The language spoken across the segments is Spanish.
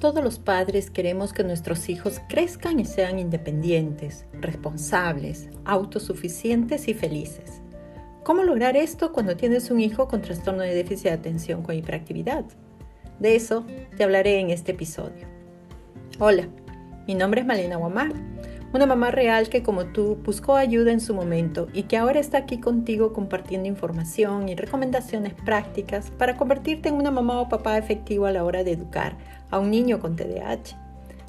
Todos los padres queremos que nuestros hijos crezcan y sean independientes, responsables, autosuficientes y felices. ¿Cómo lograr esto cuando tienes un hijo con trastorno de déficit de atención con hiperactividad? De eso te hablaré en este episodio. Hola, mi nombre es Malena Guamar, una mamá real que como tú buscó ayuda en su momento y que ahora está aquí contigo compartiendo información y recomendaciones prácticas para convertirte en una mamá o papá efectivo a la hora de educar a un niño con TDAH.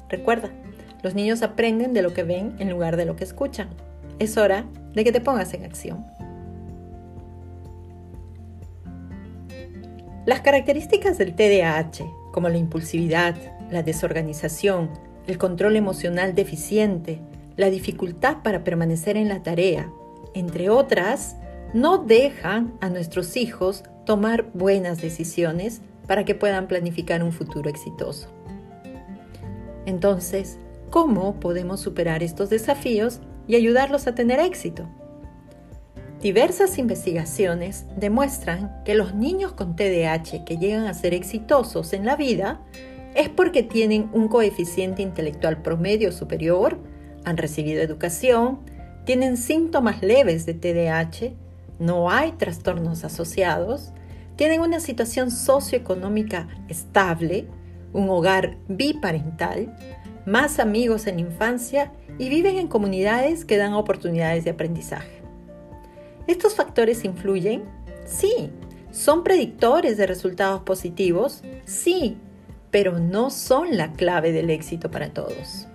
Recuerda, los niños aprenden de lo que ven en lugar de lo que escuchan. Es hora de que te pongas en acción. Las características del TDAH, como la impulsividad, la desorganización, el control emocional deficiente, la dificultad para permanecer en la tarea, entre otras, no dejan a nuestros hijos tomar buenas decisiones para que puedan planificar un futuro exitoso. Entonces, ¿cómo podemos superar estos desafíos y ayudarlos a tener éxito? Diversas investigaciones demuestran que los niños con TDAH que llegan a ser exitosos en la vida es porque tienen un coeficiente intelectual promedio superior, han recibido educación, tienen síntomas leves de TDAH, no hay trastornos asociados, tienen una situación socioeconómica estable, un hogar biparental, más amigos en infancia y viven en comunidades que dan oportunidades de aprendizaje. ¿Estos factores influyen? Sí. ¿Son predictores de resultados positivos? Sí, pero no son la clave del éxito para todos.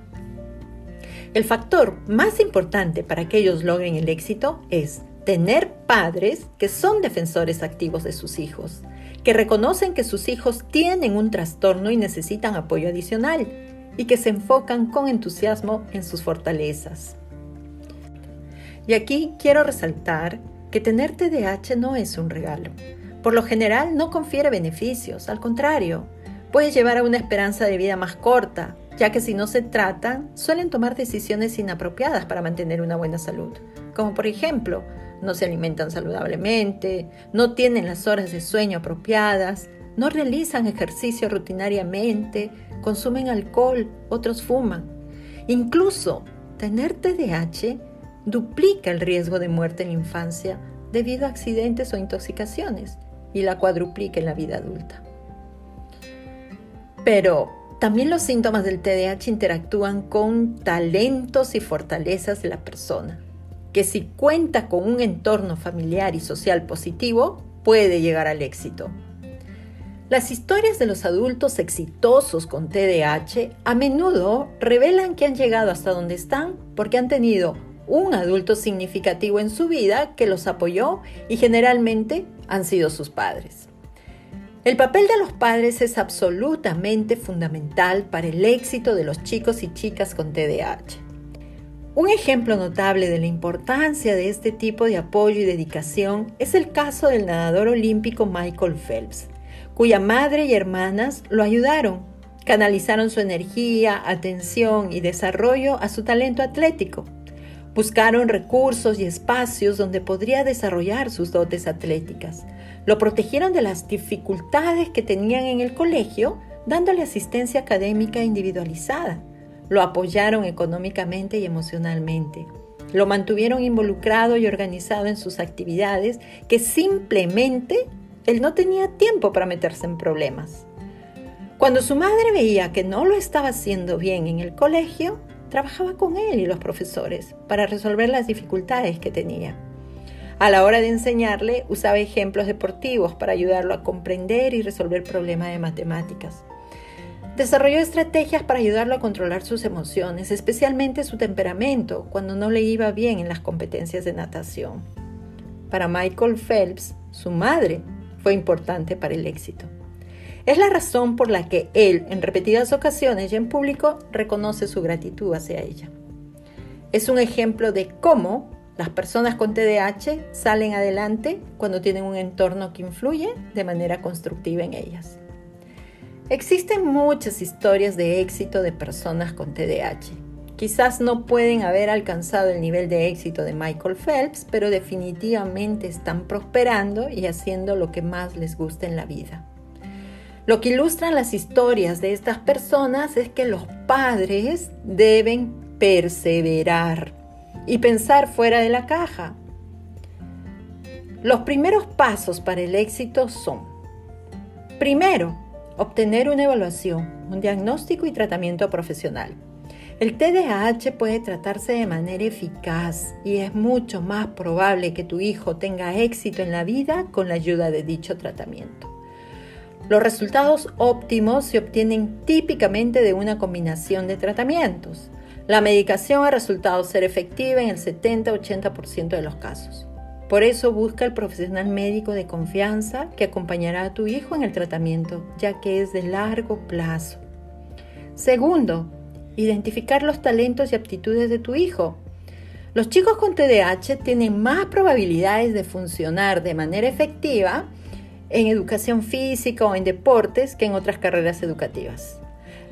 El factor más importante para que ellos logren el éxito es tener padres que son defensores activos de sus hijos, que reconocen que sus hijos tienen un trastorno y necesitan apoyo adicional, y que se enfocan con entusiasmo en sus fortalezas. Y aquí quiero resaltar que tener TDAH no es un regalo. Por lo general no confiere beneficios, al contrario, puede llevar a una esperanza de vida más corta, ya que si no se tratan, suelen tomar decisiones inapropiadas para mantener una buena salud, como por ejemplo, no se alimentan saludablemente, no tienen las horas de sueño apropiadas, no realizan ejercicio rutinariamente, consumen alcohol, otros fuman. Incluso tener TDAH duplica el riesgo de muerte en la infancia debido a accidentes o intoxicaciones y la cuadruplica en la vida adulta. Pero también los síntomas del TDAH interactúan con talentos y fortalezas de la persona que si cuenta con un entorno familiar y social positivo, puede llegar al éxito. Las historias de los adultos exitosos con TDAH a menudo revelan que han llegado hasta donde están porque han tenido un adulto significativo en su vida que los apoyó y generalmente han sido sus padres. El papel de los padres es absolutamente fundamental para el éxito de los chicos y chicas con TDAH. Un ejemplo notable de la importancia de este tipo de apoyo y dedicación es el caso del nadador olímpico Michael Phelps, cuya madre y hermanas lo ayudaron, canalizaron su energía, atención y desarrollo a su talento atlético. Buscaron recursos y espacios donde podría desarrollar sus dotes atléticas. Lo protegieron de las dificultades que tenían en el colegio, dándole asistencia académica individualizada lo apoyaron económicamente y emocionalmente. Lo mantuvieron involucrado y organizado en sus actividades que simplemente él no tenía tiempo para meterse en problemas. Cuando su madre veía que no lo estaba haciendo bien en el colegio, trabajaba con él y los profesores para resolver las dificultades que tenía. A la hora de enseñarle, usaba ejemplos deportivos para ayudarlo a comprender y resolver problemas de matemáticas. Desarrolló estrategias para ayudarlo a controlar sus emociones, especialmente su temperamento, cuando no le iba bien en las competencias de natación. Para Michael Phelps, su madre fue importante para el éxito. Es la razón por la que él, en repetidas ocasiones y en público, reconoce su gratitud hacia ella. Es un ejemplo de cómo las personas con TDAH salen adelante cuando tienen un entorno que influye de manera constructiva en ellas. Existen muchas historias de éxito de personas con TDAH. Quizás no pueden haber alcanzado el nivel de éxito de Michael Phelps, pero definitivamente están prosperando y haciendo lo que más les gusta en la vida. Lo que ilustran las historias de estas personas es que los padres deben perseverar y pensar fuera de la caja. Los primeros pasos para el éxito son, primero, obtener una evaluación, un diagnóstico y tratamiento profesional. El TDAH puede tratarse de manera eficaz y es mucho más probable que tu hijo tenga éxito en la vida con la ayuda de dicho tratamiento. Los resultados óptimos se obtienen típicamente de una combinación de tratamientos. La medicación ha resultado ser efectiva en el 70-80% de los casos. Por eso busca el profesional médico de confianza que acompañará a tu hijo en el tratamiento, ya que es de largo plazo. Segundo, identificar los talentos y aptitudes de tu hijo. Los chicos con TDAH tienen más probabilidades de funcionar de manera efectiva en educación física o en deportes que en otras carreras educativas.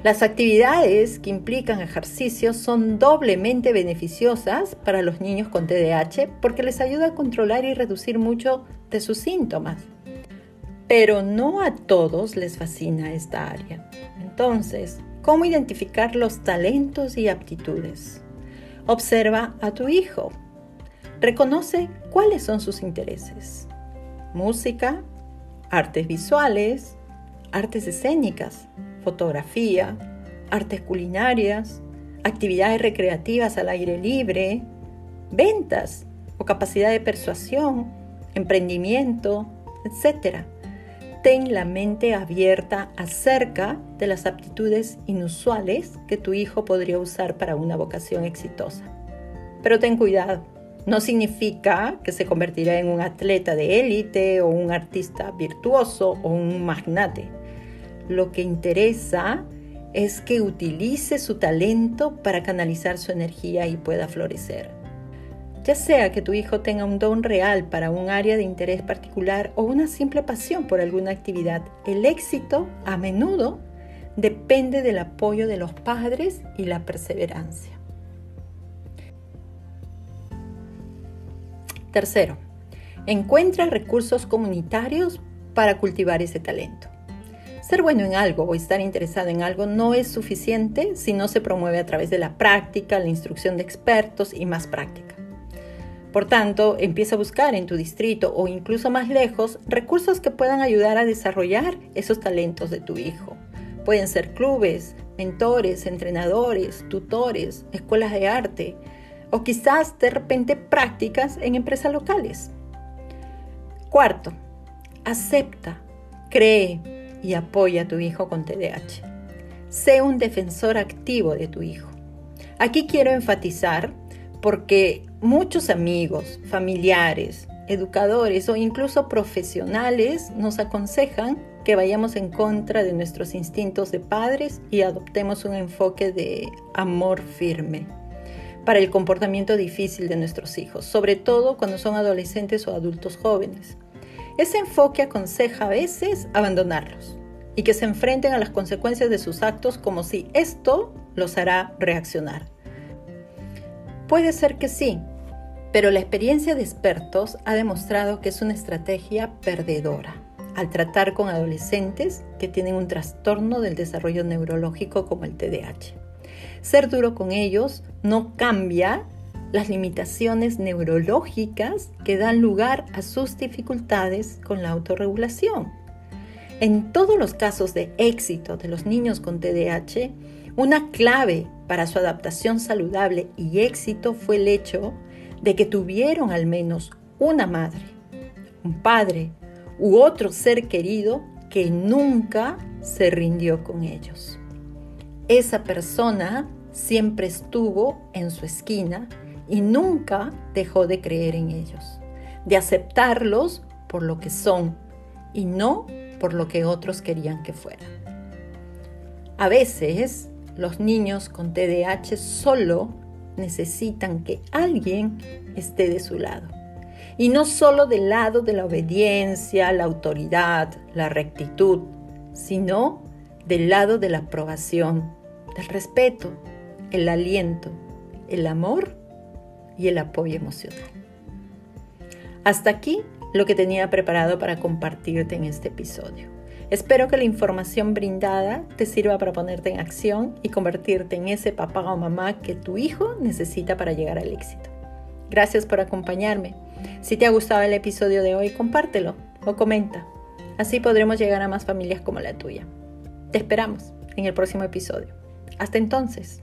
Las actividades que implican ejercicios son doblemente beneficiosas para los niños con TDAH porque les ayuda a controlar y reducir mucho de sus síntomas. Pero no a todos les fascina esta área. Entonces, cómo identificar los talentos y aptitudes. Observa a tu hijo. Reconoce cuáles son sus intereses. Música, artes visuales, artes escénicas, fotografía, artes culinarias, actividades recreativas al aire libre, ventas o capacidad de persuasión, emprendimiento, etc ten la mente abierta acerca de las aptitudes inusuales que tu hijo podría usar para una vocación exitosa. Pero ten cuidado, no significa que se convertirá en un atleta de élite o un artista virtuoso o un magnate. Lo que interesa es que utilice su talento para canalizar su energía y pueda florecer. Ya sea que tu hijo tenga un don real para un área de interés particular o una simple pasión por alguna actividad, el éxito a menudo depende del apoyo de los padres y la perseverancia. Tercero, encuentra recursos comunitarios para cultivar ese talento. Ser bueno en algo o estar interesado en algo no es suficiente si no se promueve a través de la práctica, la instrucción de expertos y más práctica. Por tanto, empieza a buscar en tu distrito o incluso más lejos recursos que puedan ayudar a desarrollar esos talentos de tu hijo. Pueden ser clubes, mentores, entrenadores, tutores, escuelas de arte o quizás de repente prácticas en empresas locales. Cuarto, acepta, cree y apoya a tu hijo con TDAH. Sé un defensor activo de tu hijo. Aquí quiero enfatizar porque muchos amigos, familiares, educadores o incluso profesionales nos aconsejan que vayamos en contra de nuestros instintos de padres y adoptemos un enfoque de amor firme para el comportamiento difícil de nuestros hijos, sobre todo cuando son adolescentes o adultos jóvenes. Ese enfoque aconseja a veces abandonarlos y que se enfrenten a las consecuencias de sus actos como si esto los hará reaccionar. Puede ser que sí, pero la experiencia de expertos ha demostrado que es una estrategia perdedora al tratar con adolescentes que tienen un trastorno del desarrollo neurológico como el TDAH. Ser duro con ellos no cambia las limitaciones neurológicas que dan lugar a sus dificultades con la autorregulación. En todos los casos de éxito de los niños con TDAH, una clave para su adaptación saludable y éxito fue el hecho de que tuvieron al menos una madre, un padre u otro ser querido que nunca se rindió con ellos. Esa persona siempre estuvo en su esquina y nunca dejó de creer en ellos, de aceptarlos por lo que son y no por lo que otros querían que fueran. A veces los niños con TDAH solo necesitan que alguien esté de su lado. Y no solo del lado de la obediencia, la autoridad, la rectitud, sino del lado de la aprobación, del respeto, el aliento, el amor y el apoyo emocional. Hasta aquí lo que tenía preparado para compartirte en este episodio. Espero que la información brindada te sirva para ponerte en acción y convertirte en ese papá o mamá que tu hijo necesita para llegar al éxito. Gracias por acompañarme. Si te ha gustado el episodio de hoy, compártelo o comenta. Así podremos llegar a más familias como la tuya. Te esperamos en el próximo episodio. Hasta entonces.